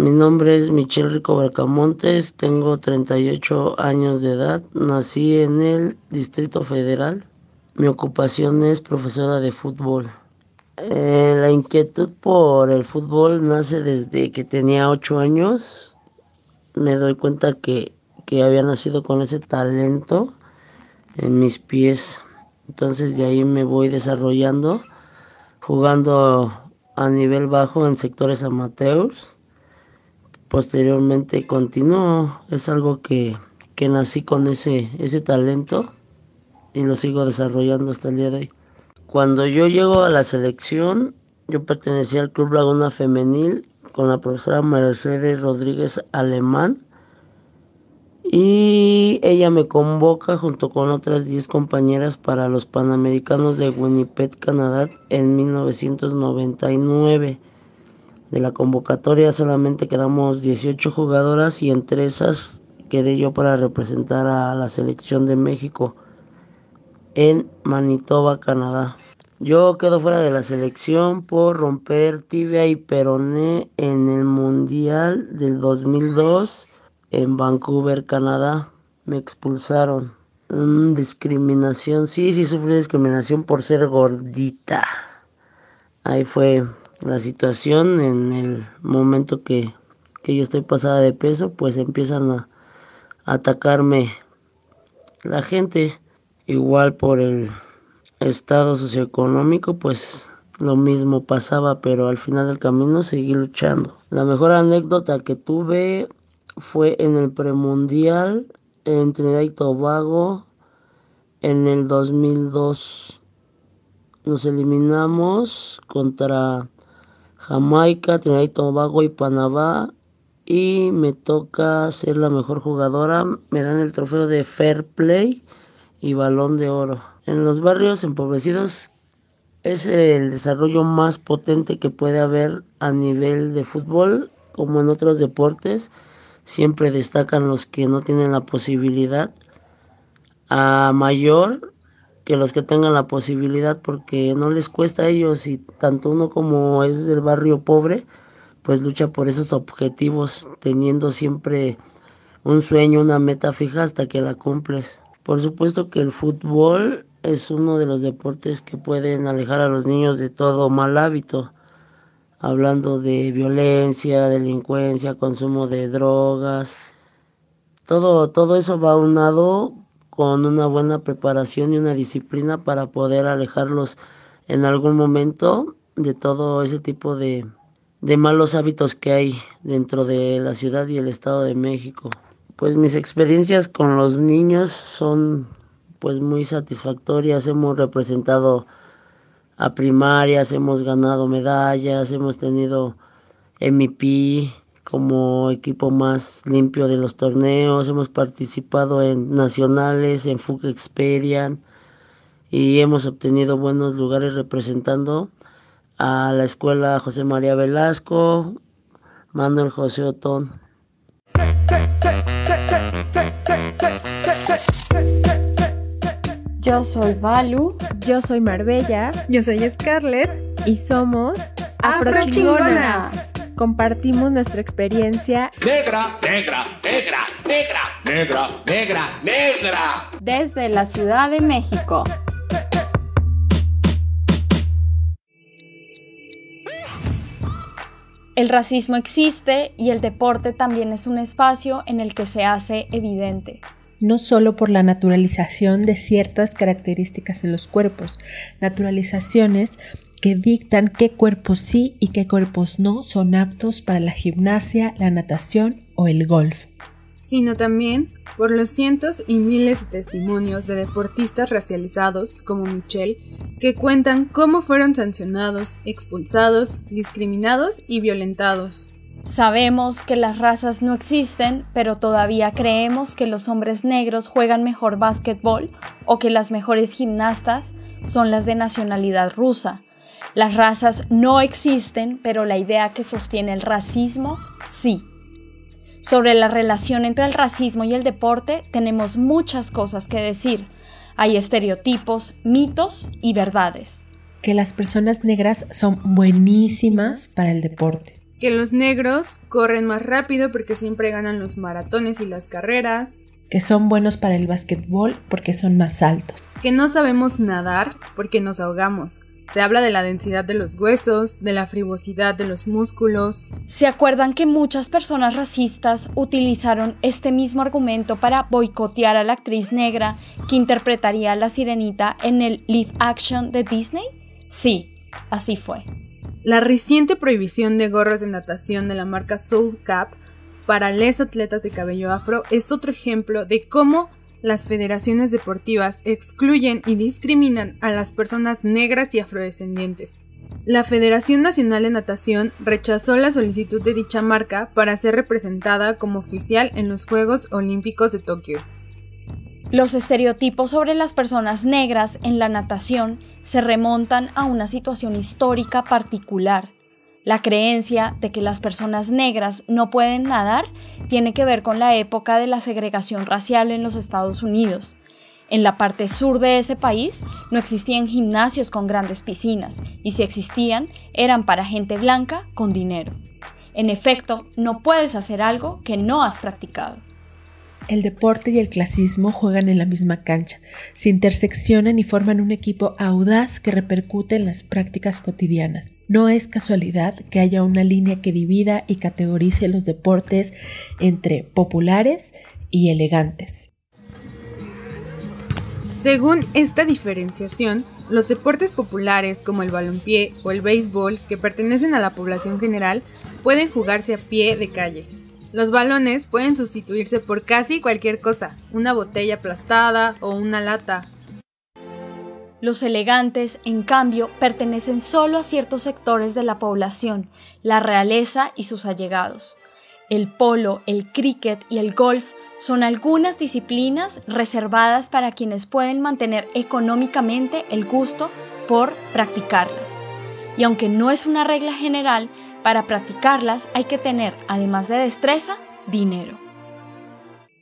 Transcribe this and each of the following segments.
Mi nombre es Michelle Rico Bracamontes, tengo 38 años de edad, nací en el Distrito Federal. Mi ocupación es profesora de fútbol. Eh, la inquietud por el fútbol nace desde que tenía 8 años. Me doy cuenta que, que había nacido con ese talento en mis pies. Entonces de ahí me voy desarrollando, jugando a nivel bajo en sectores amateurs. Posteriormente continuo, es algo que, que nací con ese, ese talento y lo sigo desarrollando hasta el día de hoy. Cuando yo llego a la selección, yo pertenecía al Club Laguna Femenil con la profesora Mercedes Rodríguez Alemán y ella me convoca junto con otras 10 compañeras para los Panamericanos de Winnipeg, Canadá en 1999. De la convocatoria solamente quedamos 18 jugadoras y entre esas quedé yo para representar a la selección de México en Manitoba, Canadá. Yo quedo fuera de la selección por romper tibia y peroné en el Mundial del 2002 en Vancouver, Canadá. Me expulsaron. discriminación, sí, sí sufrí discriminación por ser gordita. Ahí fue la situación en el momento que, que yo estoy pasada de peso, pues empiezan a, a atacarme la gente. Igual por el estado socioeconómico, pues lo mismo pasaba, pero al final del camino seguí luchando. La mejor anécdota que tuve fue en el premundial en Trinidad y Tobago en el 2002. Nos eliminamos contra Jamaica, Trinidad y Tobago y Panamá y me toca ser la mejor jugadora. Me dan el trofeo de Fair Play y Balón de Oro. En los barrios empobrecidos es el desarrollo más potente que puede haber a nivel de fútbol como en otros deportes siempre destacan los que no tienen la posibilidad a mayor que los que tengan la posibilidad porque no les cuesta a ellos y tanto uno como es del barrio pobre pues lucha por esos objetivos teniendo siempre un sueño, una meta fija hasta que la cumples. Por supuesto que el fútbol es uno de los deportes que pueden alejar a los niños de todo mal hábito hablando de violencia, delincuencia, consumo de drogas. Todo, todo eso va unado con una buena preparación y una disciplina para poder alejarlos en algún momento de todo ese tipo de, malos hábitos que hay dentro de la ciudad y el estado de México. Pues mis experiencias con los niños son pues muy satisfactorias. Hemos representado a primarias, hemos ganado medallas, hemos tenido MVP como equipo más limpio de los torneos, hemos participado en nacionales, en FUC Experian y hemos obtenido buenos lugares representando a la escuela José María Velasco, Manuel José Otón. Yo soy Valu. Yo soy Marbella. Yo soy Scarlett. Y somos Afrochingonas. Compartimos nuestra experiencia. Negra, negra, negra, negra, negra, negra, negra. Desde la Ciudad de México. El racismo existe y el deporte también es un espacio en el que se hace evidente no solo por la naturalización de ciertas características en los cuerpos, naturalizaciones que dictan qué cuerpos sí y qué cuerpos no son aptos para la gimnasia, la natación o el golf, sino también por los cientos y miles de testimonios de deportistas racializados como Michelle que cuentan cómo fueron sancionados, expulsados, discriminados y violentados. Sabemos que las razas no existen, pero todavía creemos que los hombres negros juegan mejor básquetbol o que las mejores gimnastas son las de nacionalidad rusa. Las razas no existen, pero la idea que sostiene el racismo sí. Sobre la relación entre el racismo y el deporte tenemos muchas cosas que decir. Hay estereotipos, mitos y verdades. Que las personas negras son buenísimas para el deporte Que los negros corren más rápido porque siempre ganan los maratones y las carreras. Que son buenos para el básquetbol porque son más altos. Que no sabemos nadar porque nos ahogamos. Se habla de la densidad de los huesos, de la frivosidad de los músculos. ¿Se acuerdan que muchas personas racistas utilizaron este mismo argumento para boicotear a la actriz negra que interpretaría a la sirenita en el live action de Disney? Sí, así fue. La reciente prohibición de gorros de natación de la marca Soul Cap para les atletas de cabello afro es otro ejemplo de cómo las federaciones deportivas excluyen y discriminan a las personas negras y afrodescendientes. La Federación Nacional de Natación rechazó la solicitud de dicha marca para ser representada como oficial en los Juegos Olímpicos de Tokio. Los estereotipos sobre las personas negras en la natación se remontan a una situación histórica particular la creencia de que las personas negras no pueden nadar tiene que ver con la época de la segregación racial en los Estados Unidos. En la parte sur de ese país no existían gimnasios con grandes piscinas y si existían eran para gente blanca con dinero. En efecto, no puedes hacer algo que no has practicado. El deporte y el clasismo juegan en la misma cancha, se interseccionan y forman un equipo audaz que repercute en las prácticas cotidianas. No es casualidad que haya una línea que divida y categorice los deportes entre populares y elegantes. Según esta diferenciación, los deportes populares como el balompié o el béisbol, que pertenecen a la población general, pueden jugarse a pie de calle. Los balones pueden sustituirse por casi cualquier cosa, una botella aplastada o una lata, los elegantes, en cambio, pertenecen solo a ciertos sectores de la población, la realeza y sus allegados. El polo, el cricket y el golf son algunas disciplinas reservadas para quienes pueden mantener económicamente el gusto por practicarlas. Y aunque no es una regla general, para practicarlas hay que tener, además de destreza, dinero.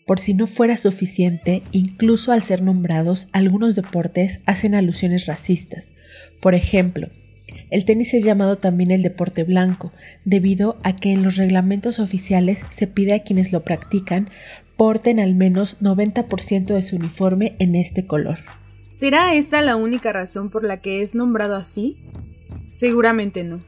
Por si no fuera suficiente, incluso al ser nombrados, algunos deportes hacen alusiones racistas. Por ejemplo, el tenis es llamado también el deporte blanco, debido a que en los reglamentos oficiales se pide a quienes lo practican porten al menos 90% de su uniforme en este color. ¿Será esta la única razón por la que es nombrado así? Seguramente no.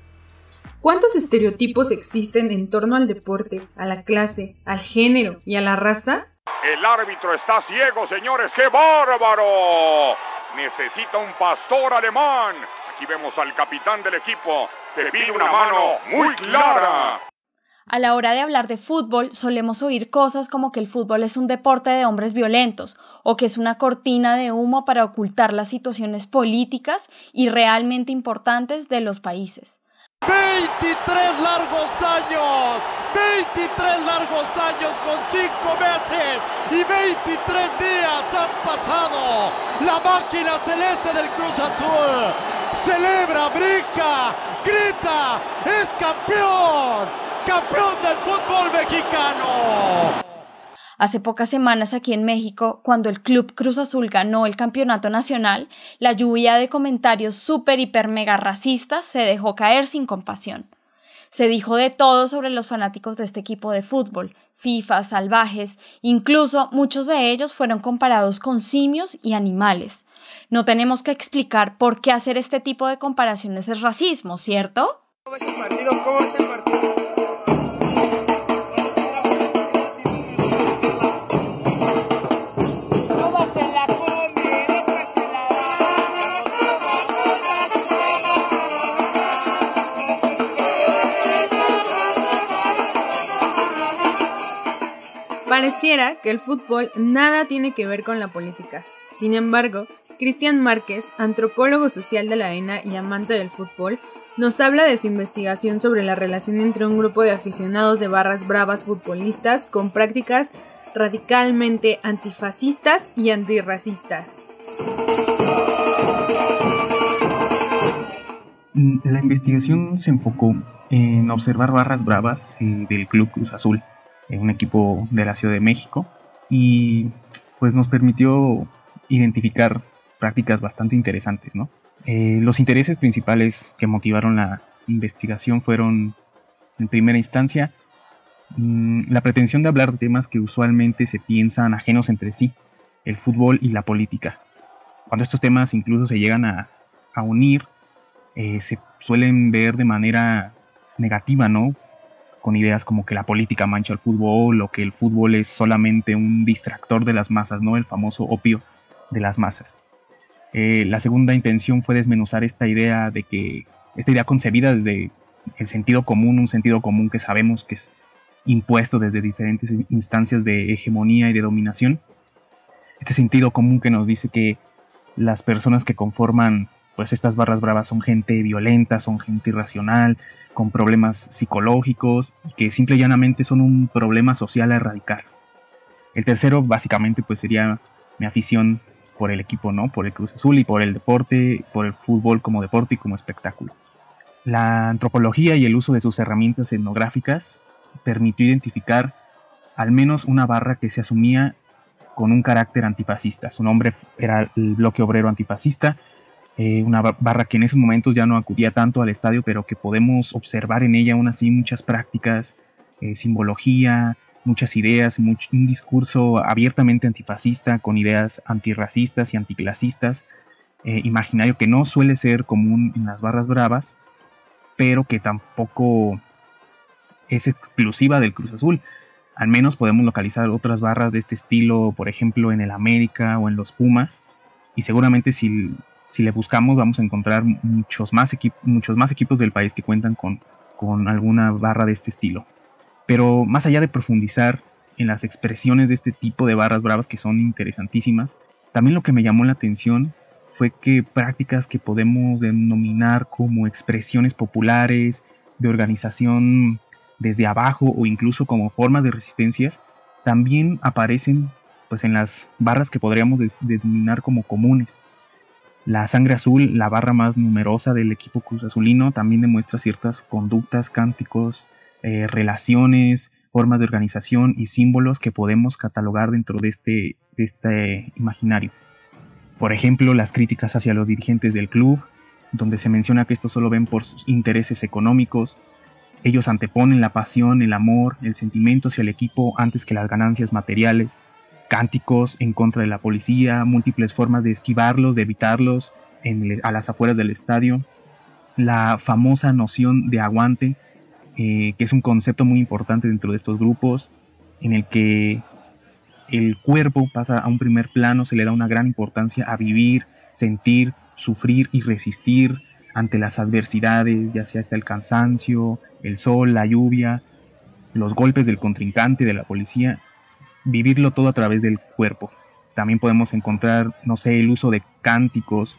¿Cuántos estereotipos existen en torno al deporte, a la clase, al género y a la raza? El árbitro está ciego, señores. ¡Qué bárbaro! Necesita un pastor alemán. Aquí vemos al capitán del equipo. Te pide una mano muy clara. A la hora de hablar de fútbol solemos oír cosas como que el fútbol es un deporte de hombres violentos o que es una cortina de humo para ocultar las situaciones políticas y realmente importantes de los países. 23 largos años, 23 largos años con 5 meses y 23 días han pasado. La máquina celeste del Cruz Azul celebra, brinca, grita, es campeón, campeón del fútbol mexicano. Hace pocas semanas aquí en México, cuando el Club Cruz Azul ganó el campeonato nacional, la lluvia de comentarios súper, hiper, mega racistas se dejó caer sin compasión. Se dijo de todo sobre los fanáticos de este equipo de fútbol, FIFA, salvajes, incluso muchos de ellos fueron comparados con simios y animales. No tenemos que explicar por qué hacer este tipo de comparaciones es racismo, ¿cierto? ¿Cómo es el partido? ¿Cómo es el partido? Pareciera que el fútbol nada tiene que ver con la política. Sin embargo, Cristian Márquez, antropólogo social de la ENA y amante del fútbol, nos habla de su investigación sobre la relación entre un grupo de aficionados de barras bravas futbolistas con prácticas radicalmente antifascistas y antirracistas. La investigación se enfocó en observar barras bravas eh, del Club Cruz Azul un equipo de la Ciudad de México y pues nos permitió identificar prácticas bastante interesantes, ¿no? Eh, los intereses principales que motivaron la investigación fueron En primera instancia, mm, la pretensión de hablar de temas que usualmente se piensan ajenos entre sí, el fútbol y la política. Cuando estos temas incluso se llegan a, unir, eh, se suelen ver de manera negativa, ¿no? Con ideas como que la política mancha el fútbol o que el fútbol es solamente un distractor de las masas, ¿no? El famoso opio de las masas. Eh, la segunda intención fue desmenuzar esta idea de que, esta idea concebida desde el sentido común, un sentido común que sabemos que es impuesto desde diferentes instancias de hegemonía y de dominación. Este sentido común que nos dice que las personas que conforman pues estas barras bravas son gente violenta, son gente irracional, con problemas psicológicos que simple y llanamente son un problema social a erradicar. El tercero básicamente pues sería mi afición por el equipo, ¿no? Por el Cruz Azul y por el deporte, por el fútbol como deporte y como espectáculo. La antropología y el uso de sus herramientas etnográficas permitió identificar al menos una barra que se asumía con un carácter antifascista. Su nombre era el bloque obrero antifascista, eh, una barra que en ese momento ya no acudía tanto al estadio, pero que podemos observar en ella aún así muchas prácticas, eh, simbología, muchas ideas, un discurso abiertamente antifascista con ideas antirracistas y anticlasistas, eh, imaginario que no suele ser común en las barras bravas, pero que tampoco es exclusiva del Cruz Azul. Al menos podemos localizar otras barras de este estilo, por ejemplo, en el América o en los Pumas, y seguramente si, si le buscamos vamos a encontrar muchos más, muchos más equipos del país que cuentan con, con alguna barra de este estilo. Pero más allá de profundizar en las expresiones de este tipo de barras bravas que son interesantísimas, también lo que me llamó la atención fue que prácticas que podemos denominar como expresiones populares, de organización desde abajo o incluso como formas de resistencias, también aparecen pues en las barras que podríamos denominar como comunes. La sangre azul, la barra más numerosa del equipo cruz azulino, también demuestra ciertas conductas, cánticos, eh, relaciones, formas de organización y símbolos que podemos catalogar dentro de este, de este imaginario. Por ejemplo, las críticas hacia los dirigentes del club, donde se menciona que estos solo ven por sus intereses económicos, ellos anteponen la pasión, el amor, el sentimiento hacia el equipo antes que las ganancias materiales, cánticos en contra de la policía, múltiples formas de esquivarlos, de evitarlos a las afueras del estadio, la famosa noción de aguante, eh, que es un concepto muy importante dentro de estos grupos, en el que el cuerpo pasa a un primer plano, se le da una gran importancia a vivir, sentir, sufrir y resistir ante las adversidades, ya sea hasta el cansancio, el sol, la lluvia, los golpes del contrincante, de la policía, vivirlo todo a través del cuerpo. También podemos encontrar, no sé, el uso de cánticos,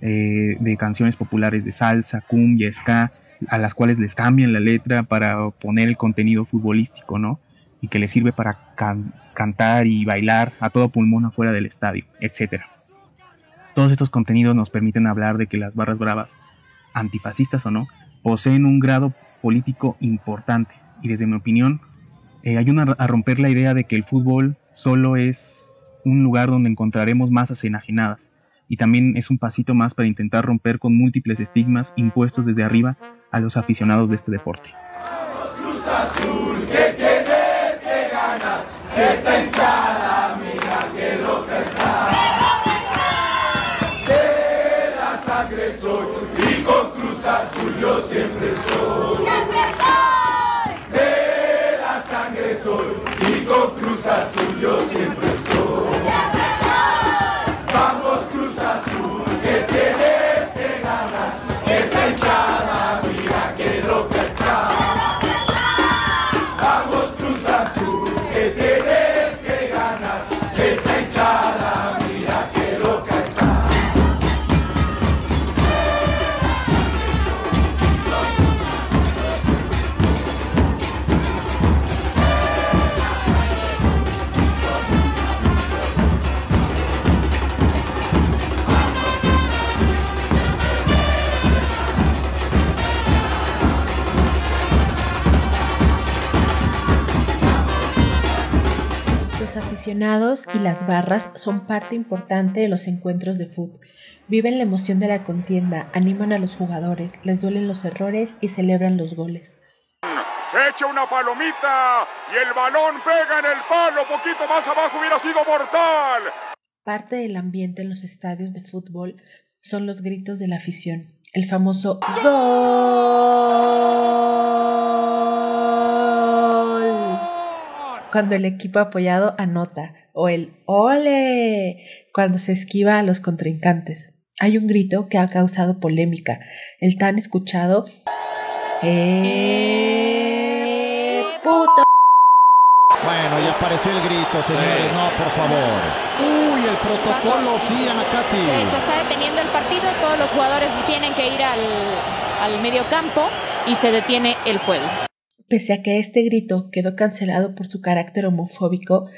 eh, de canciones populares de salsa, cumbia, ska, a las cuales les cambian la letra para poner el contenido futbolístico, ¿no? Y que les sirve para cantar y bailar a todo pulmón afuera del estadio, etc. Todos estos contenidos nos permiten hablar de que las barras bravas, antifascistas o no, poseen un grado político importante y desde mi opinión eh, ayudan a romper la idea de que el fútbol solo es un lugar donde encontraremos masas enajenadas y también es un pasito más para intentar romper con múltiples estigmas impuestos desde arriba a los aficionados de este deporte. Yo siempre. Cruz Azul yo siempre y las barras son parte importante de los encuentros de fútbol. Viven la emoción de la contienda, animan a los jugadores, les duelen los errores y celebran los goles. se echa una palomita y el balón pega en el palo, poquito más abajo hubiera sido mortal. Parte del ambiente en los estadios de fútbol son los gritos de la afición, el famoso gol cuando el equipo apoyado anota o el ole cuando se esquiva a los contrincantes. Hay un grito que ha causado polémica, el tan escuchado ¡Eh, puto! Bueno, ya apareció el grito, señores. No, por favor. Uy, el protocolo, sí, Anacati. Sí, se está deteniendo el partido. Todos los jugadores tienen que ir al, al medio campo y se detiene el juego. Pese a que este grito quedó cancelado por su carácter homofóbico,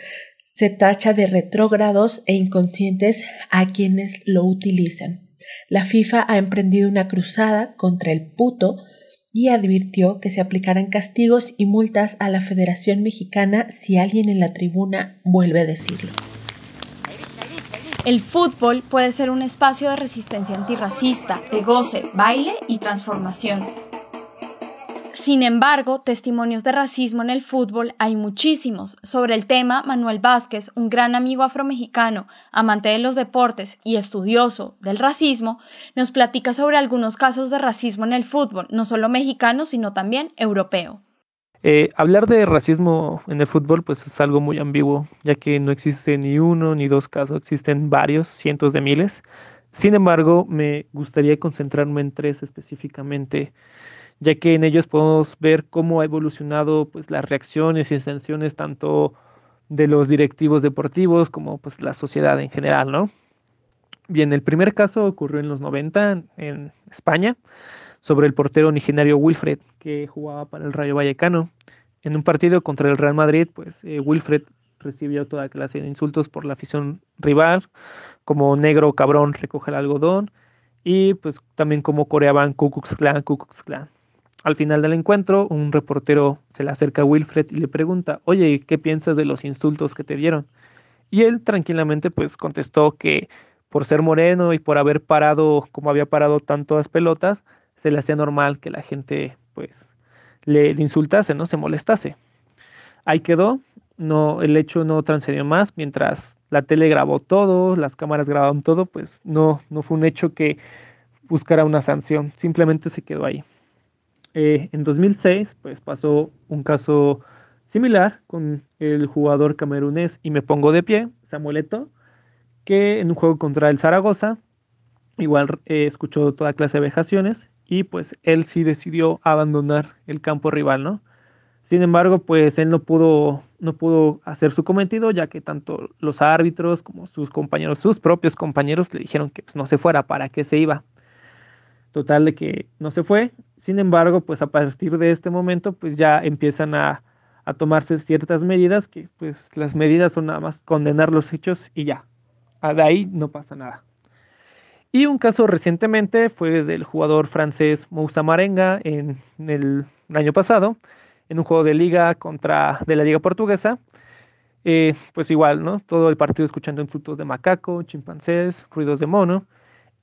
se tacha de retrógrados e inconscientes a quienes lo utilizan. La FIFA ha emprendido una cruzada contra el puto y advirtió que se aplicarán castigos y multas a la Federación Mexicana si alguien en la tribuna vuelve a decirlo. El fútbol puede ser un espacio de resistencia antirracista, de goce, baile y transformación. Sin embargo, testimonios de racismo en el fútbol hay muchísimos. Sobre el tema, Manuel Vázquez, un gran amigo afromexicano, amante de los deportes y estudioso del racismo, nos platica sobre algunos casos de racismo en el fútbol, no solo mexicano, sino también europeo. Eh, hablar de racismo en el fútbol pues es algo muy ambiguo, ya que no existe ni uno ni dos casos, existen varios, cientos de miles. Sin embargo, me gustaría concentrarme en tres específicamente ya que en ellos podemos ver cómo ha evolucionado pues, las reacciones y sanciones tanto de los directivos deportivos como pues, la sociedad en general, ¿no? Bien, el primer caso ocurrió en los 90 en España sobre el portero originario Wilfred que jugaba para el Rayo Vallecano. En un partido contra el Real Madrid, pues eh, Wilfred recibió toda clase de insultos por la afición rival, como negro cabrón recoge el algodón, y pues también como coreaban Ku Klux Klan, Ku Klux Klan. Al final del encuentro, un reportero se le acerca a Wilfred y le pregunta, oye, ¿qué piensas de los insultos que te dieron? Y él tranquilamente pues contestó que por ser moreno y por haber parado como había parado tantas pelotas, se le hacía normal que la gente pues le, insultase, ¿no? Se molestase. Ahí quedó, no, el hecho no transcedió más, mientras la tele grabó todo, las cámaras grabaron todo, pues no, no fue un hecho que buscara una sanción, simplemente se quedó ahí. Eh, en 2006, pues pasó un caso similar con el jugador camerunés y me pongo de pie, Samuel Eto'o, que en un juego contra el Zaragoza, igual eh, escuchó toda clase de vejaciones y pues él sí decidió abandonar el campo rival, ¿no? Sin embargo, pues él no pudo, no pudo hacer su cometido, ya que tanto los árbitros como sus compañeros, sus propios compañeros, le dijeron que pues, no se fuera, para qué se iba. Total de que no se fue. Sin embargo, pues a partir de este momento, pues ya empiezan a, tomarse ciertas medidas, que pues las medidas son nada más condenar los hechos y ya. Ah, de ahí no pasa nada. Y un caso recientemente fue del jugador francés Moussa Marenga en, el año pasado, en un juego de liga contra de la liga portuguesa. Eh, pues igual, ¿no? Todo el partido escuchando insultos de macaco, chimpancés, ruidos de mono.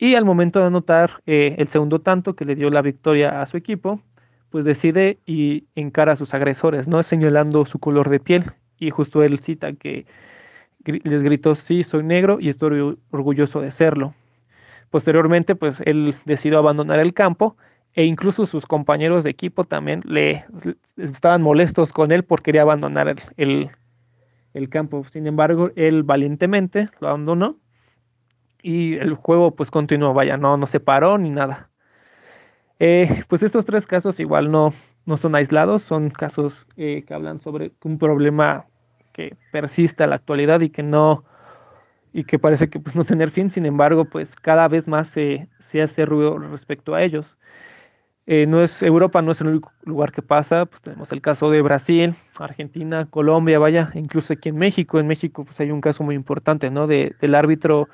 Y al momento de anotar eh, el segundo tanto que le dio la victoria a su equipo, pues decide y encara a sus agresores, ¿no? Señalando su color de piel. Y justo él cita que les gritó, sí, soy negro y estoy orgulloso de serlo. Posteriormente, pues él decidió abandonar el campo e incluso sus compañeros de equipo también le, estaban molestos con él por quería abandonar el, el campo. Sin embargo, él valientemente lo abandonó y el juego pues continuó, vaya, no, no se paró ni nada. Eh, pues estos tres casos igual no, no son aislados, son casos eh, que hablan sobre un problema que persiste a la actualidad y que no y que parece que pues no tener fin, sin embargo, pues cada vez más se, se hace ruido respecto a ellos. Eh, no es, Europa no es el único lugar que pasa, pues tenemos el caso de Brasil, Argentina, Colombia, vaya, incluso aquí en México, en México pues hay un caso muy importante, ¿no? De, del árbitro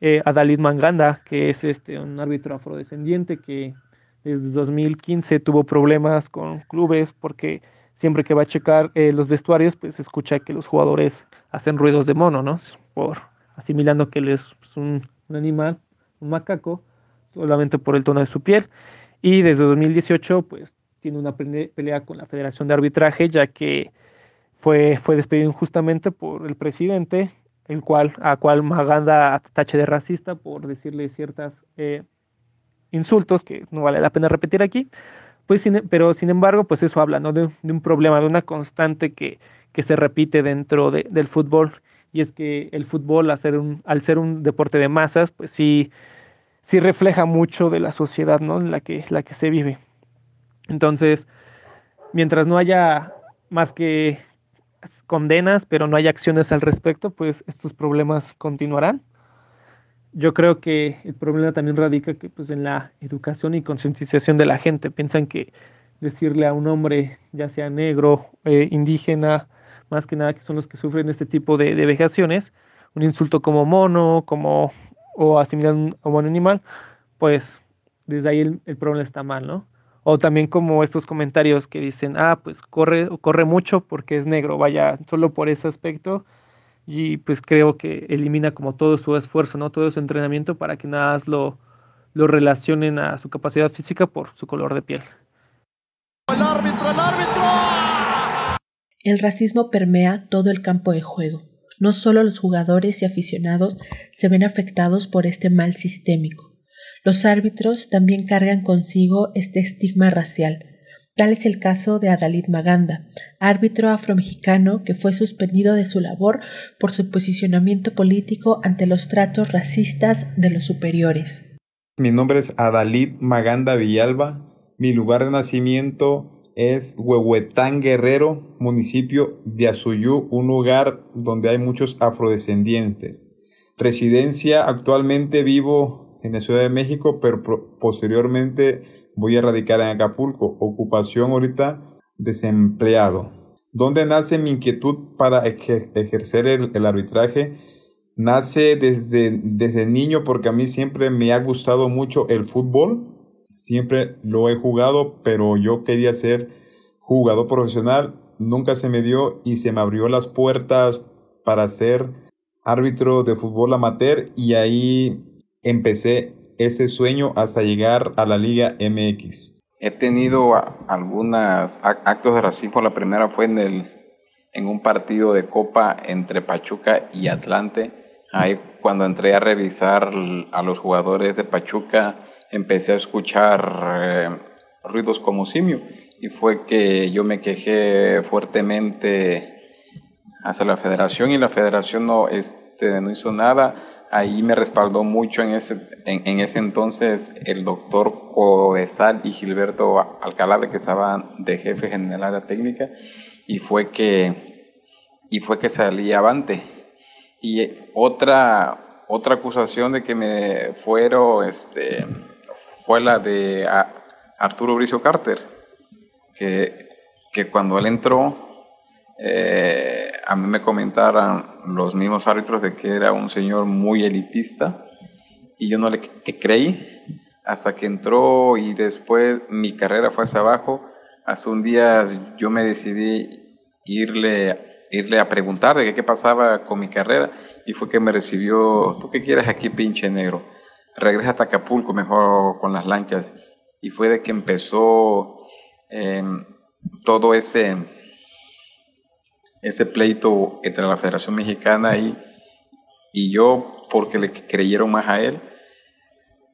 eh, Adalid Manganda, que es este, un árbitro afrodescendiente que desde 2015 tuvo problemas con clubes porque siempre que va a checar eh, los vestuarios, pues escucha que los jugadores hacen ruidos de mono, ¿no? Por asimilando que él es pues, un, animal, un macaco, solamente por el tono de su piel. Y desde 2018, pues tiene una pelea con la Federación de Arbitraje, ya que fue, fue despedido injustamente por el presidente, el cual, a cual Maganda tache de racista por decirle ciertas eh, insultos que no vale la pena repetir aquí. Pues, pero sin embargo, pues eso habla ¿no? de, un problema, de una constante que, que se repite dentro del fútbol, y es que el fútbol, al ser un, al ser un deporte de masas, pues sí, sí refleja mucho de la sociedad ¿no? en la que, la que se vive. Entonces, mientras no haya más que condenas, pero no hay acciones al respecto, pues estos problemas continuarán. Yo creo que el problema también radica que pues en la educación y concientización de la gente. Piensan que decirle a un hombre, ya sea negro, eh, indígena, más que nada que son los que sufren este tipo de, vejaciones, un insulto como mono, como o asimilar a un animal, pues desde ahí el, el problema está mal, ¿no? O también como estos comentarios que dicen, ah, pues corre, corre mucho porque es negro, vaya, solo por ese aspecto. Y pues creo que elimina como todo su esfuerzo, ¿no? Todo su entrenamiento para que nada más lo, lo relacionen a su capacidad física por su color de piel. El árbitro, el árbitro. El racismo permea todo el campo de juego. No solo los jugadores y aficionados se ven afectados por este mal sistémico. Los árbitros también cargan consigo este estigma racial. Tal es el caso de Adalid Maganda, árbitro afromexicano que fue suspendido de su labor por su posicionamiento político ante los tratos racistas de los superiores. Mi nombre es Adalid Maganda Villalba. Mi lugar de nacimiento es Huehuetán Guerrero, municipio de Azuyú, un lugar donde hay muchos afrodescendientes. Residencia, actualmente vivo en la Ciudad de México, pero posteriormente voy a radicar en Acapulco. Ocupación ahorita desempleado. ¿Dónde nace mi inquietud para ejercer el, arbitraje? Nace desde, desde niño porque a mí siempre me ha gustado mucho el fútbol. Siempre lo he jugado, pero yo quería ser jugador profesional. Nunca se me dio y se me abrió las puertas para ser árbitro de fútbol amateur y ahí empecé ese sueño hasta llegar a la Liga MX. He tenido algunos actos de racismo. La primera fue en, el, en un partido de Copa entre Pachuca y Atlante. Ahí cuando entré a revisar a los jugadores de Pachuca, empecé a escuchar eh, ruidos como simio. Y fue que yo me quejé fuertemente hacia la federación y la federación no, este, no hizo nada ahí me respaldó mucho en ese, en, ese entonces el doctor Codesal y Gilberto Alcalá, que estaban de jefe general de la técnica, y fue que, y fue que salí avante. Y otra, otra acusación de que me fueron, este, fue la de Arturo Bricio Carter, que, que cuando él entró, eh, a mí me comentaron los mismos árbitros de que era un señor muy elitista y yo no le creí hasta que entró y después mi carrera fue hacia abajo. Hasta un día yo me decidí irle, irle a preguntar de qué, pasaba con mi carrera y fue que me recibió, ¿tú qué quieres aquí pinche negro? Regresa a Acapulco mejor con las lanchas. Y fue de que empezó em, todo ese ese pleito entre la Federación Mexicana y, y yo, porque le creyeron más a él.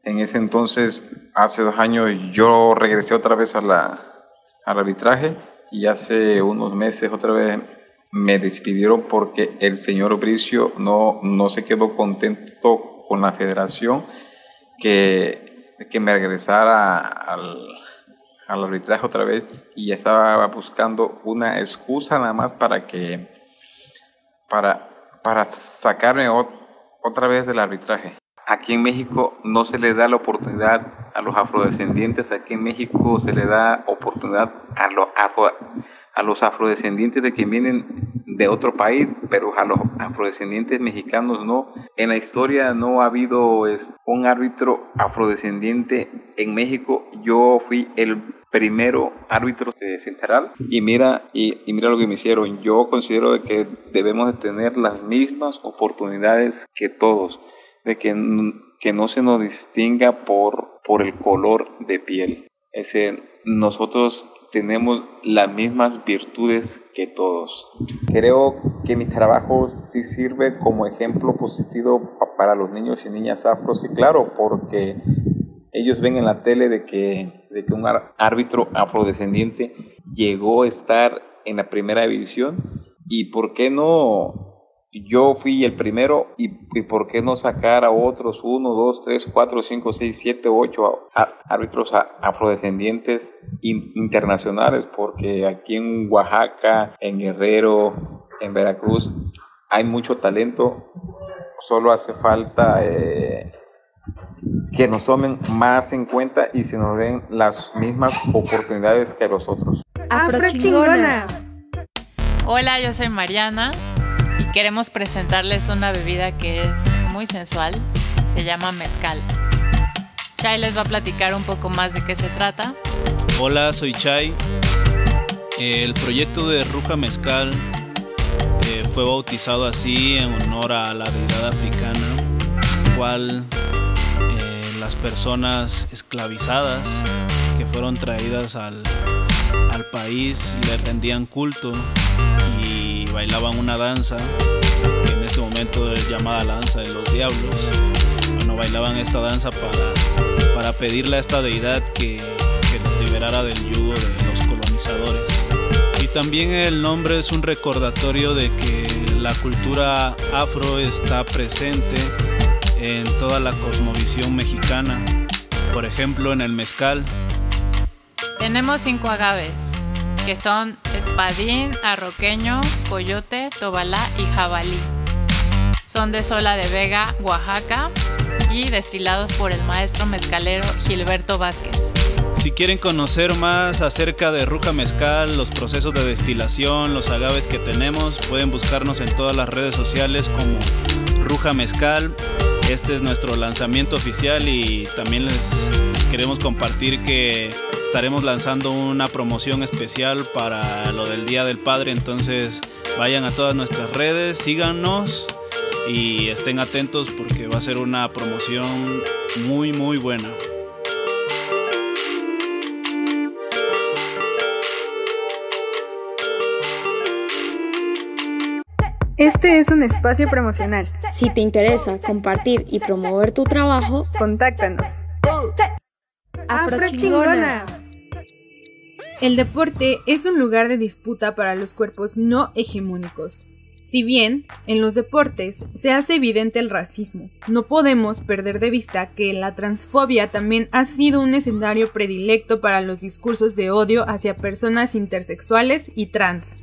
En ese entonces, hace dos años, yo regresé otra vez a la, al arbitraje y hace unos meses otra vez me despidieron porque el señor Bricio no, no se quedó contento con la federación que, que me regresara al, al arbitraje otra vez y estaba buscando una excusa nada más para que para, para sacarme otra vez del arbitraje. Aquí en México no se le da la oportunidad a los afrodescendientes, aquí en México se le da oportunidad a los, a los afrodescendientes de quien vienen de otro país, pero a los afrodescendientes mexicanos no. En la historia no ha habido un árbitro afrodescendiente en México. Yo fui el primero árbitro de central y mira y, mira lo que me hicieron. Yo considero que debemos de tener las mismas oportunidades que todos, de que, que no se nos distinga por, por el color de piel. Ese, nosotros tenemos las mismas virtudes que todos. Creo que mi trabajo sí sirve como ejemplo positivo para los niños y niñas afros, y claro, porque ellos ven en la tele de que, de que un árbitro afrodescendiente llegó a estar en la primera división y por qué no yo fui el primero y, por qué no sacar a otros uno, dos, tres, cuatro, cinco, seis, siete, ocho árbitros afrodescendientes internacionales, porque aquí en Oaxaca, en Guerrero, en Veracruz, hay mucho talento, solo hace falta eh, que nos tomen más en cuenta y se nos den las mismas oportunidades que a los otros. Hola, yo soy Mariana y queremos presentarles una bebida que es muy sensual, se llama mezcal. Chai les va a platicar un poco más de qué se trata. Hola, soy Chai. El proyecto de Ruja Mezcal eh, fue bautizado así en honor a la deidad africana, cual eh, las personas esclavizadas que fueron traídas al, al país le rendían culto bailaban una danza que en este momento es llamada la danza de los diablos. Bueno, bailaban esta danza para, para pedirle a esta deidad que, que nos liberara del yugo de los colonizadores. Y también el nombre es un recordatorio de que la cultura afro está presente en toda la cosmovisión mexicana. Por ejemplo, en el mezcal. Tenemos cinco agaves, que son espadín, arroqueño, coyote, tobalá y jabalí. Son de Sola de Vega, Oaxaca y destilados por el maestro mezcalero Gilberto Vázquez. Si quieren conocer más acerca de Ruja Mezcal, los procesos de destilación, los agaves que tenemos, pueden buscarnos en todas las redes sociales como Ruja Mezcal. Este es nuestro lanzamiento oficial y también les queremos compartir que estaremos lanzando una promoción especial para lo del Día del Padre, entonces vayan a todas nuestras redes, síganos y estén atentos porque va a ser una promoción muy muy buena. Este es un espacio promocional. Si te interesa compartir y promover tu trabajo, contáctanos. Afrochingona. El deporte es un lugar de disputa para los cuerpos no hegemónicos. Si bien en los deportes se hace evidente el racismo, no podemos perder de vista que la transfobia también ha sido un escenario predilecto para los discursos de odio hacia personas intersexuales y trans.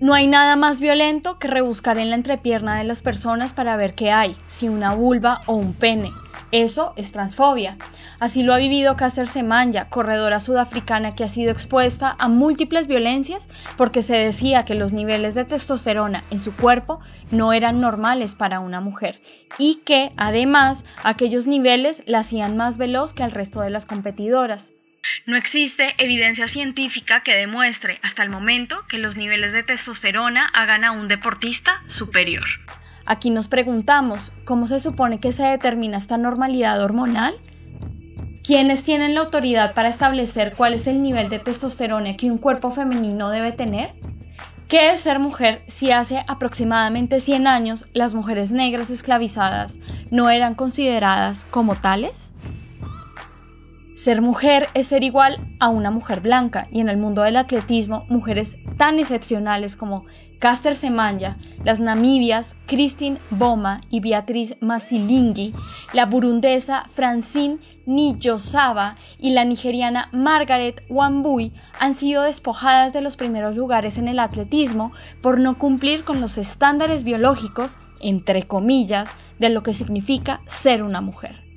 No hay nada más violento que rebuscar en la entrepierna de las personas para ver qué hay, si una vulva o un pene. Eso es transfobia. Así lo ha vivido Caster Semanya, corredora sudafricana que ha sido expuesta a múltiples violencias porque se decía que los niveles de testosterona en su cuerpo no eran normales para una mujer y que, además, aquellos niveles la hacían más veloz que al resto de las competidoras. No existe evidencia científica que demuestre hasta el momento que los niveles de testosterona hagan a un deportista superior. Aquí nos preguntamos, ¿cómo se supone que se determina esta normalidad hormonal? ¿Quiénes tienen la autoridad para establecer cuál es el nivel de testosterona que un cuerpo femenino debe tener? ¿Qué es ser mujer si hace aproximadamente 100 años las mujeres negras esclavizadas no eran consideradas como tales? Ser mujer es ser igual a una mujer blanca y en el mundo del atletismo mujeres tan excepcionales como Caster Semanya, las namibias Christine Boma y Beatriz Masilingi, la burundesa Francine Niyosaba y la nigeriana Margaret Wambui han sido despojadas de los primeros lugares en el atletismo por no cumplir con los estándares biológicos, entre comillas, de lo que significa ser una mujer.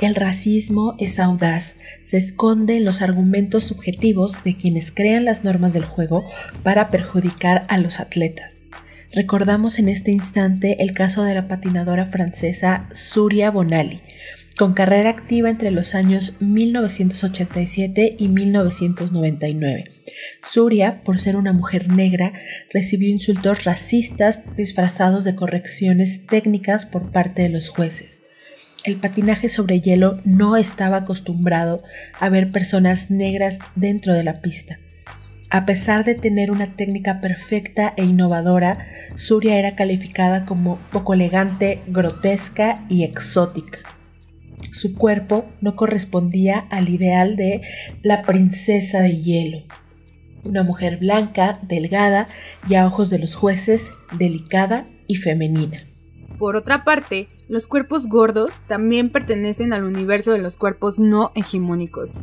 El racismo es audaz, se esconde en los argumentos subjetivos de quienes crean las normas del juego para perjudicar a los atletas. Recordamos en este instante el caso de la patinadora francesa Surya Bonali, con carrera activa entre los años 1987 y 1999. Surya, por ser una mujer negra, recibió insultos racistas disfrazados de correcciones técnicas por parte de los jueces el patinaje sobre hielo no estaba acostumbrado a ver personas negras dentro de la pista. A pesar de tener una técnica perfecta e innovadora, Surya era calificada como poco elegante, grotesca y exótica. Su cuerpo no correspondía al ideal de la princesa de hielo. Una mujer blanca, delgada y a ojos de los jueces, delicada y femenina. Por otra parte, los cuerpos gordos también pertenecen al universo de los cuerpos no hegemónicos.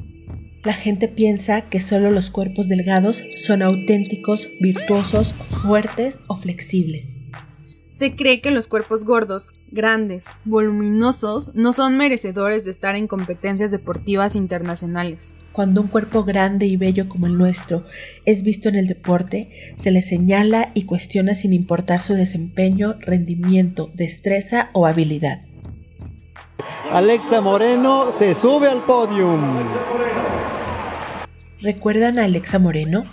La gente piensa que solo los cuerpos delgados son auténticos, virtuosos, fuertes o flexibles. Se cree que los cuerpos gordos, grandes, voluminosos, no son merecedores de estar en competencias deportivas internacionales. Cuando un cuerpo grande y bello como el nuestro es visto en el deporte, se le señala y cuestiona sin importar su desempeño, rendimiento, destreza o habilidad. Alexa Moreno se sube al podium. ¿Recuerdan a Alexa Moreno?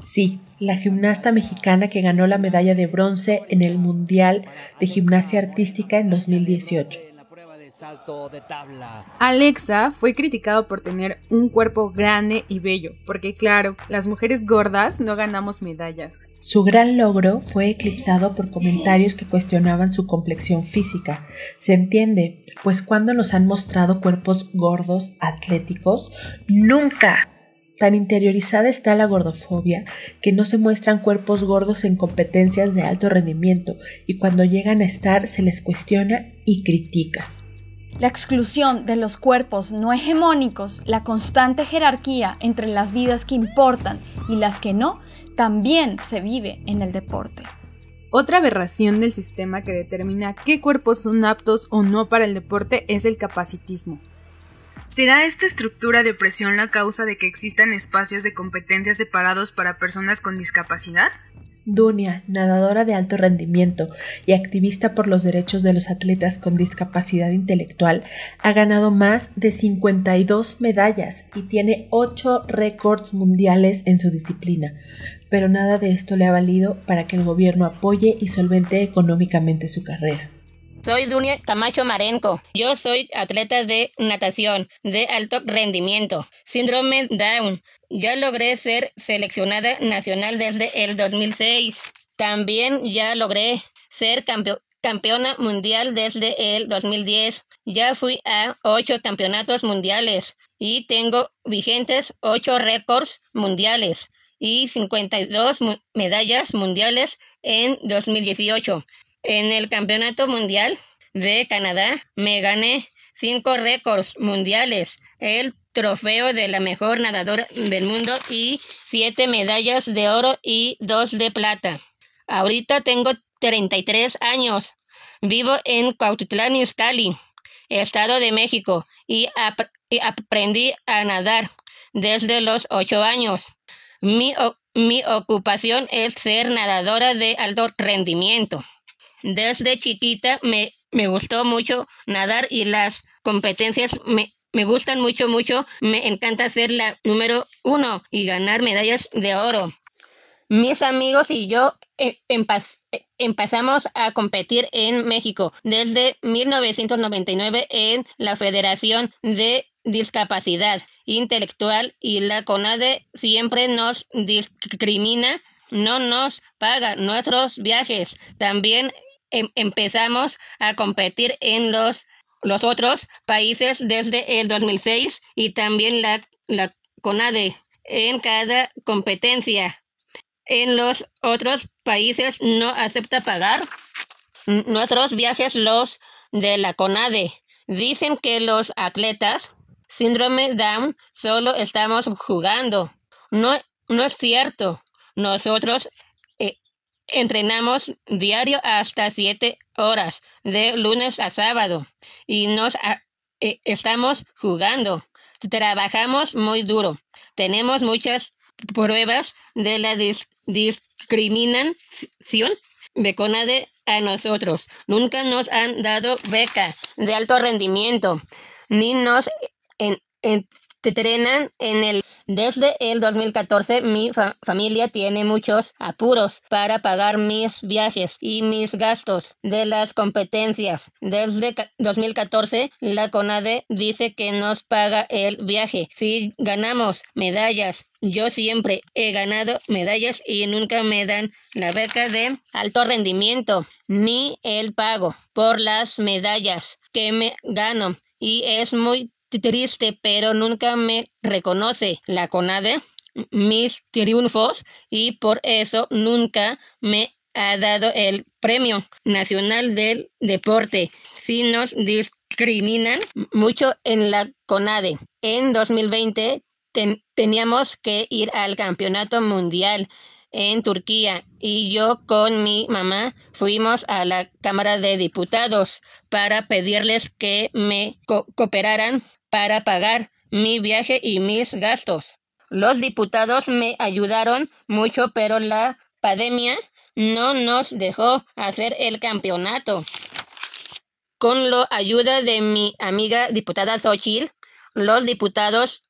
Sí, la gimnasta mexicana que ganó la medalla de bronce en el Mundial de Gimnasia Artística en 2018. Alexa fue criticado por tener un cuerpo grande y bello, porque claro, las mujeres gordas no ganamos medallas. Su gran logro fue eclipsado por comentarios que cuestionaban su complexión física. Se entiende, pues cuando nos han mostrado cuerpos gordos, atléticos, nunca Tan interiorizada está la gordofobia que no se muestran cuerpos gordos en competencias de alto rendimiento y cuando llegan a estar se les cuestiona y critica. La exclusión de los cuerpos no hegemónicos, la constante jerarquía entre las vidas que importan y las que no, también se vive en el deporte. Otra aberración del sistema que determina qué cuerpos son aptos o no para el deporte es el capacitismo. ¿Será esta estructura de opresión la causa de que existan espacios de competencia separados para personas con discapacidad? Dunia, nadadora de alto rendimiento y activista por los derechos de los atletas con discapacidad intelectual, ha ganado más de 52 medallas y tiene 8 récords mundiales en su disciplina. Pero nada de esto le ha valido para que el gobierno apoye y solvente económicamente su carrera. Soy Dunia Camacho Marenco. Yo soy atleta de natación de alto rendimiento. Síndrome Down. Ya logré ser seleccionada nacional desde el 2006. También ya logré ser campeona mundial desde el 2010. Ya fui a ocho campeonatos mundiales y tengo vigentes ocho récords mundiales y 52 medallas mundiales en 2018. En el Campeonato Mundial de Canadá me gané cinco récords mundiales, el trofeo de la mejor nadadora del mundo y siete medallas de oro y dos de plata. Ahorita tengo 33 años. Vivo en Cuautitlán Izcalli, Estado de México, y, aprendí a nadar desde los ocho años. Mi, mi ocupación es ser nadadora de alto rendimiento. Desde chiquita me, me gustó mucho nadar y las competencias me, me gustan mucho, mucho. Me encanta ser la número uno y ganar medallas de oro. Mis amigos y yo eh, eh, empezamos a competir en México desde 1999 en la Federación de Discapacidad Intelectual y la CONADE siempre nos discrimina, no nos paga nuestros viajes. También Em, empezamos a competir en los, los otros países desde el 2006 y también la, la CONADE en cada competencia. En los otros países no acepta pagar nuestros viajes los de la CONADE. Dicen que los atletas síndrome Down solo estamos jugando. No, no es cierto. Nosotros Entrenamos diario hasta siete horas, de lunes a sábado, y nos eh, estamos jugando. Trabajamos muy duro. Tenemos muchas pruebas de la discriminación de a nosotros. Nunca nos han dado beca de alto rendimiento, ni nos en el desde el 2014 mi familia tiene muchos apuros para pagar mis viajes y mis gastos de las competencias. Desde 2014 la CONADE dice que nos paga el viaje. Si ganamos medallas, yo siempre he ganado medallas y nunca me dan la beca de alto rendimiento ni el pago por las medallas que me gano y es muy triste, pero nunca me reconoce la CONADE mis triunfos y por eso nunca me ha dado el Premio Nacional del Deporte. Si nos discriminan mucho en la CONADE. En 2020 teníamos que ir al Campeonato Mundial en Turquía y yo con mi mamá fuimos a la Cámara de Diputados para pedirles que me cooperaran para pagar mi viaje y mis gastos. Los diputados me ayudaron mucho, pero la pandemia no nos dejó hacer el campeonato. Con la ayuda de mi amiga diputada Xochitl, los diputados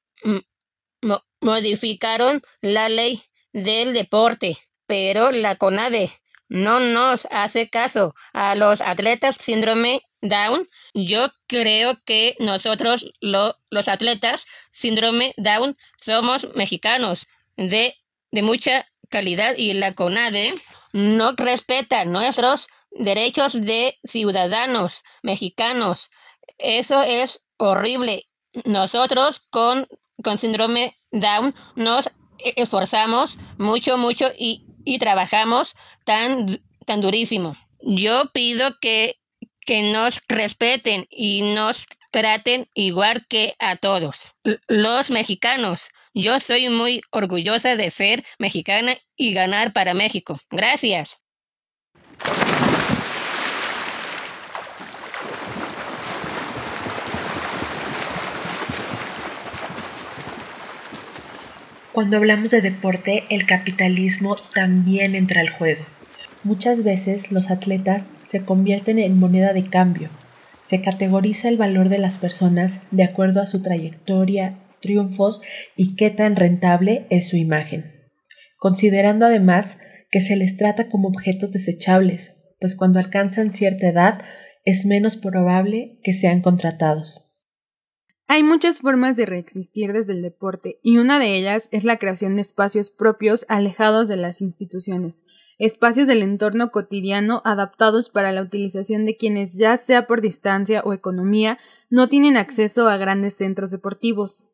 modificaron la ley del deporte, pero la CONADE no nos hace caso a los atletas síndrome Down. Yo creo que nosotros, los atletas síndrome Down, somos mexicanos de, de mucha calidad y la CONADE no respeta nuestros derechos de ciudadanos mexicanos. Eso es horrible. Nosotros con, con síndrome Down nos esforzamos mucho, mucho y, y trabajamos tan, tan durísimo. Yo pido que, que nos respeten y nos traten igual que a todos. Los mexicanos. Yo soy muy orgullosa de ser mexicana y ganar para México. Gracias. Cuando hablamos de deporte, el capitalismo también entra al juego. Muchas veces los atletas se convierten en moneda de cambio. Se categoriza el valor de las personas de acuerdo a su trayectoria, triunfos y qué tan rentable es su imagen. Considerando además que se les trata como objetos desechables, pues cuando alcanzan cierta edad es menos probable que sean contratados. Hay muchas formas de reexistir desde el deporte y una de ellas es la creación de espacios propios alejados de las instituciones, espacios del entorno cotidiano adaptados para la utilización de quienes ya sea por distancia o economía no tienen acceso a grandes centros deportivos.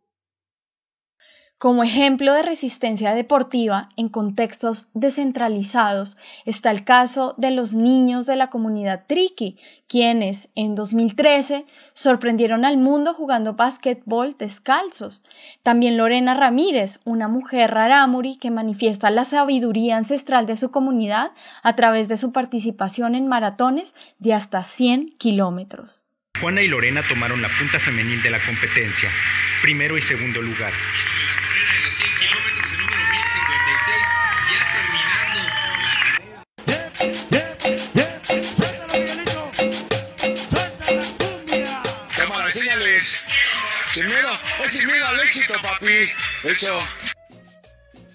Como ejemplo de resistencia deportiva en contextos descentralizados está el caso de los niños de la comunidad Triqui, quienes en 2013 sorprendieron al mundo jugando básquetbol descalzos. También Lorena Ramírez, una mujer rarámuri que manifiesta la sabiduría ancestral de su comunidad a través de su participación en maratones de hasta 100 kilómetros. Juana y Lorena tomaron la punta femenil de la competencia, primero y segundo lugar. Sin miedo, es sin miedo al éxito, papi. Eso.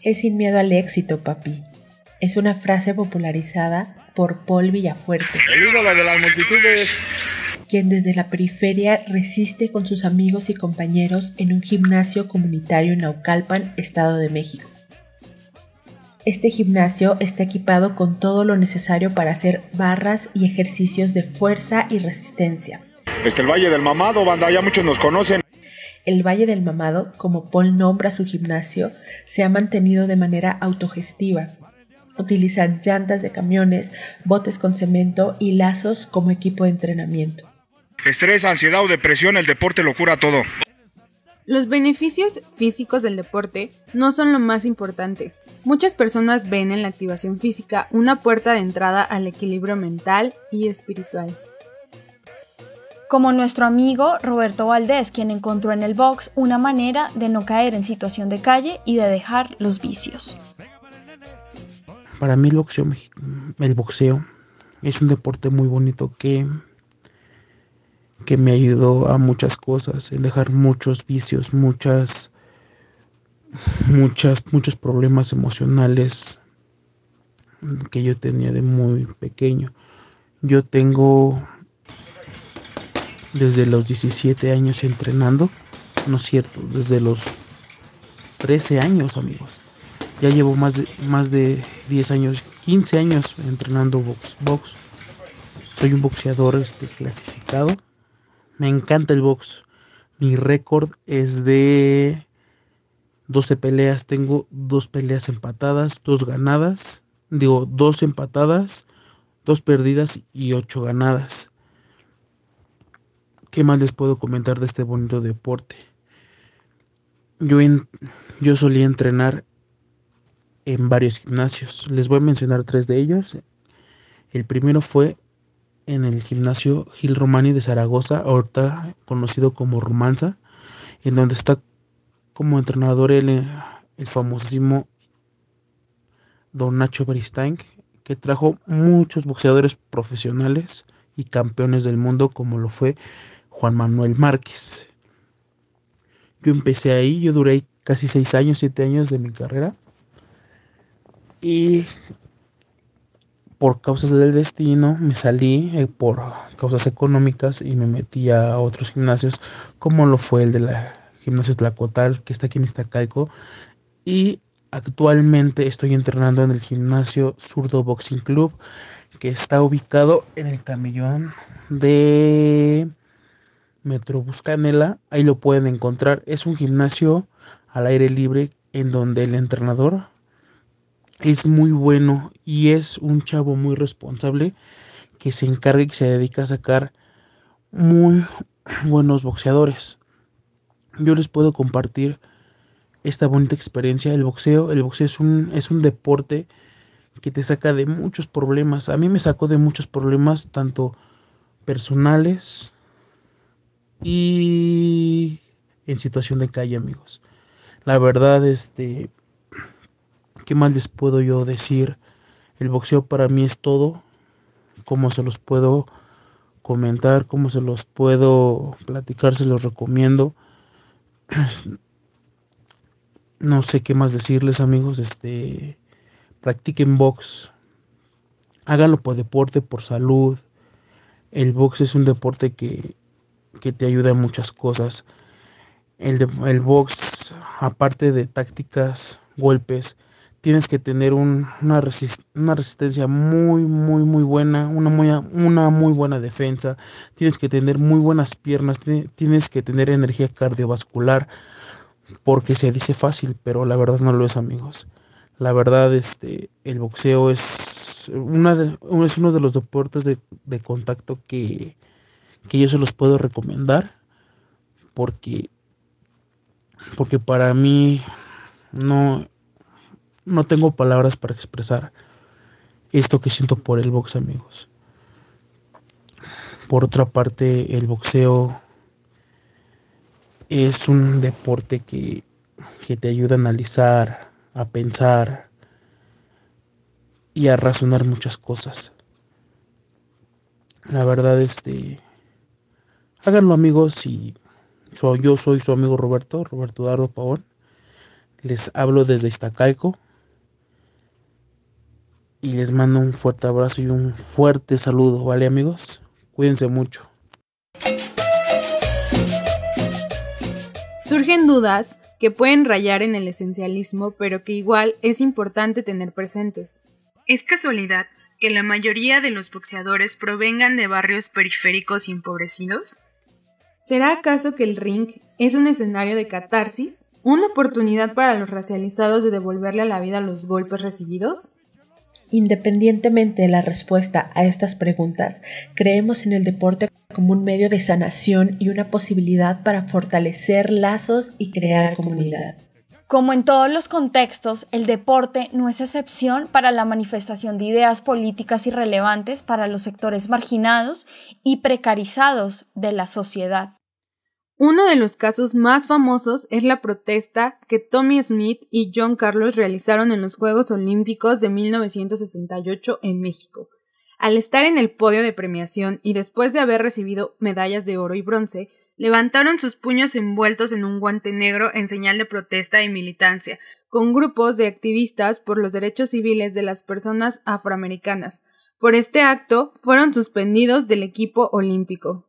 Es sin miedo al éxito, papi. Es una frase popularizada por Paul Villafuerte. El ídolo de las multitudes. Quien desde la periferia resiste con sus amigos y compañeros en un gimnasio comunitario en Naucalpan, Estado de México. Este gimnasio está equipado con todo lo necesario para hacer barras y ejercicios de fuerza y resistencia. Este el Valle del Mamado, banda, ya muchos nos conocen. El Valle del Mamado, como Paul nombra su gimnasio, se ha mantenido de manera autogestiva. Utilizan llantas de camiones, botes con cemento y lazos como equipo de entrenamiento. Estrés, ansiedad o depresión, el deporte lo cura todo. Los beneficios físicos del deporte no son lo más importante. Muchas personas ven en la activación física una puerta de entrada al equilibrio mental y espiritual como nuestro amigo Roberto Valdés, quien encontró en el box una manera de no caer en situación de calle y de dejar los vicios. Para mí el boxeo, el boxeo es un deporte muy bonito que, que me ayudó a muchas cosas, en dejar muchos vicios, muchas, muchas, muchos problemas emocionales que yo tenía de muy pequeño. Yo tengo desde los 17 años entrenando, no es cierto, desde los 13 años amigos. Ya llevo más de, más de 10 años, 15 años entrenando box. box. Soy un boxeador este, clasificado. Me encanta el box. Mi récord es de 12 peleas. Tengo dos peleas empatadas, dos ganadas. Digo, dos empatadas, dos perdidas y ocho ganadas. ¿Qué más les puedo comentar de este bonito deporte? Yo, yo solía entrenar en varios gimnasios. Les voy a mencionar tres de ellos. El primero fue en el gimnasio Gil Romani de Zaragoza, ahorita conocido como Romanza, en donde está como entrenador el, el famosísimo Don Nacho Beristain, que trajo muchos boxeadores profesionales y campeones del mundo, como lo fue Juan Manuel Márquez. Yo empecé ahí, yo duré casi seis años, siete años de mi carrera. Y por causas del destino me salí eh, por causas económicas y me metí a otros gimnasios como lo fue el de la gimnasio Tlacotal que está aquí en Iztacalco y actualmente estoy entrenando en el gimnasio Zurdo Boxing Club que está ubicado en el camellón de Metrobús Canela, ahí lo pueden encontrar. Es un gimnasio al aire libre en donde el entrenador es muy bueno y es un chavo muy responsable que se encarga y se dedica a sacar muy buenos boxeadores. Yo les puedo compartir esta bonita experiencia. El boxeo, el boxeo es un, es un deporte que te saca de muchos problemas. A mí me sacó de muchos problemas, tanto personales y en situación de calle, amigos. La verdad, este, ¿qué más les puedo yo decir? El boxeo para mí es todo. Como se los puedo comentar, como se los puedo platicar, se los recomiendo. No sé qué más decirles, amigos. Este, practiquen box. Háganlo por deporte, por salud. El box es un deporte que que te ayuda en muchas cosas. El, el box, aparte de tácticas, golpes, tienes que tener una, una, resistencia muy, muy, muy buena, una muy, una muy buena defensa, tienes que tener muy buenas piernas, tienes que tener energía cardiovascular, porque se dice fácil, pero la verdad no lo es, amigos. La verdad, este, el boxeo es, una es uno de los deportes de, de contacto que, que yo se los puedo recomendar porque porque para mí no no tengo palabras para expresar esto que siento por el box amigos. Por otra parte el boxeo es un deporte que, que te ayuda a analizar a pensar y a razonar muchas cosas. La verdad este Háganlo amigos y yo soy su amigo Roberto, Roberto Dardo Pavón. Les hablo desde Iztacalco. Y les mando un fuerte abrazo y un fuerte saludo, ¿vale amigos? Cuídense mucho. Surgen dudas que pueden rayar en el esencialismo, pero que igual es importante tener presentes. ¿Es casualidad que la mayoría de los boxeadores provengan de barrios periféricos y empobrecidos? ¿Será acaso que el ring es un escenario de catarsis? ¿Una oportunidad para los racializados de devolverle a la vida los golpes recibidos? Independientemente de la respuesta a estas preguntas, creemos en el deporte como un medio de sanación y una posibilidad para fortalecer lazos y crear comunidad. Como en todos los contextos, el deporte no es excepción para la manifestación de ideas políticas irrelevantes para los sectores marginados y precarizados de la sociedad. Uno de los casos más famosos es la protesta que Tommy Smith y John Carlos realizaron en los Juegos Olímpicos de 1968 en México. Al estar en el podio de premiación y después de haber recibido medallas de oro y bronce, levantaron sus puños envueltos en un guante negro en señal de protesta y militancia, con grupos de activistas por los derechos civiles de las personas afroamericanas. Por este acto fueron suspendidos del equipo olímpico.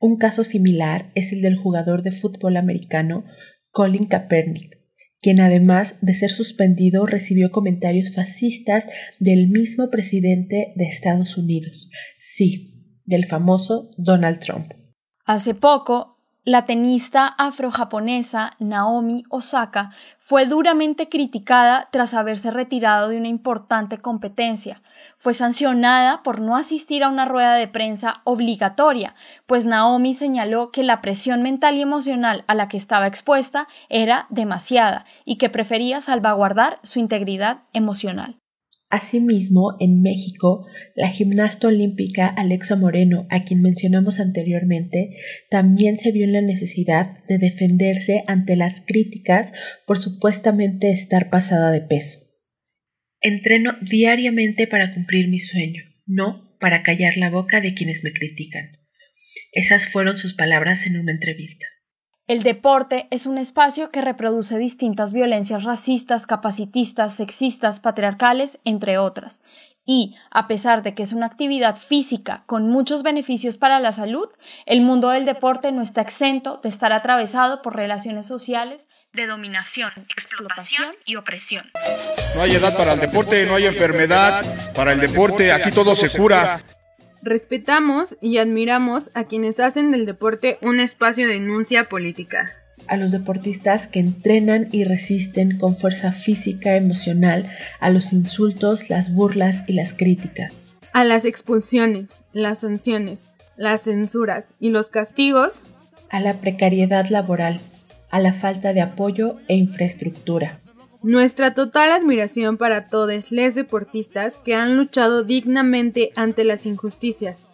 Un caso similar es el del jugador de fútbol americano Colin Kaepernick, quien además de ser suspendido recibió comentarios fascistas del mismo presidente de Estados Unidos, sí, del famoso Donald Trump. Hace poco, la tenista afrojaponesa Naomi Osaka fue duramente criticada tras haberse retirado de una importante competencia. Fue sancionada por no asistir a una rueda de prensa obligatoria, pues Naomi señaló que la presión mental y emocional a la que estaba expuesta era demasiada y que prefería salvaguardar su integridad emocional. Asimismo, en México, la gimnasta olímpica Alexa Moreno, a quien mencionamos anteriormente, también se vio en la necesidad de defenderse ante las críticas por supuestamente estar pasada de peso. Entreno diariamente para cumplir mi sueño, no para callar la boca de quienes me critican. Esas fueron sus palabras en una entrevista. El deporte es un espacio que reproduce distintas violencias racistas, capacitistas, sexistas, patriarcales, entre otras. Y, a pesar de que es una actividad física con muchos beneficios para la salud, el mundo del deporte no está exento de estar atravesado por relaciones sociales de dominación, explotación y opresión. No hay edad para el deporte, no hay enfermedad. Para el deporte, aquí todo se cura. Respetamos y admiramos a quienes hacen del deporte un espacio de denuncia política. A los deportistas que entrenan y resisten con fuerza física, emocional, a los insultos, las burlas y las críticas. A las expulsiones, las sanciones, las censuras y los castigos. A la precariedad laboral, a la falta de apoyo e infraestructura. Nuestra total admiración para todos los deportistas que han luchado dignamente ante las injusticias,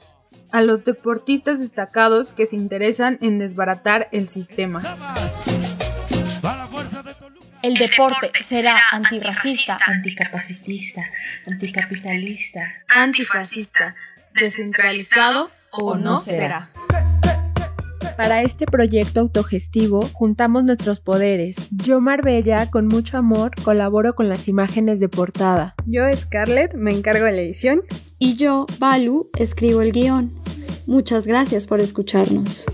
a los deportistas destacados que se interesan en desbaratar el sistema. El deporte será antirracista, anticapacitista, anticapitalista, antifascista, descentralizado o no será. Para este proyecto autogestivo juntamos nuestros poderes. Yo, Marbella, con mucho amor, colaboro con las imágenes de portada. Yo, Scarlett, me encargo de la edición. Y yo, Balu, escribo el guion. Muchas gracias por escucharnos.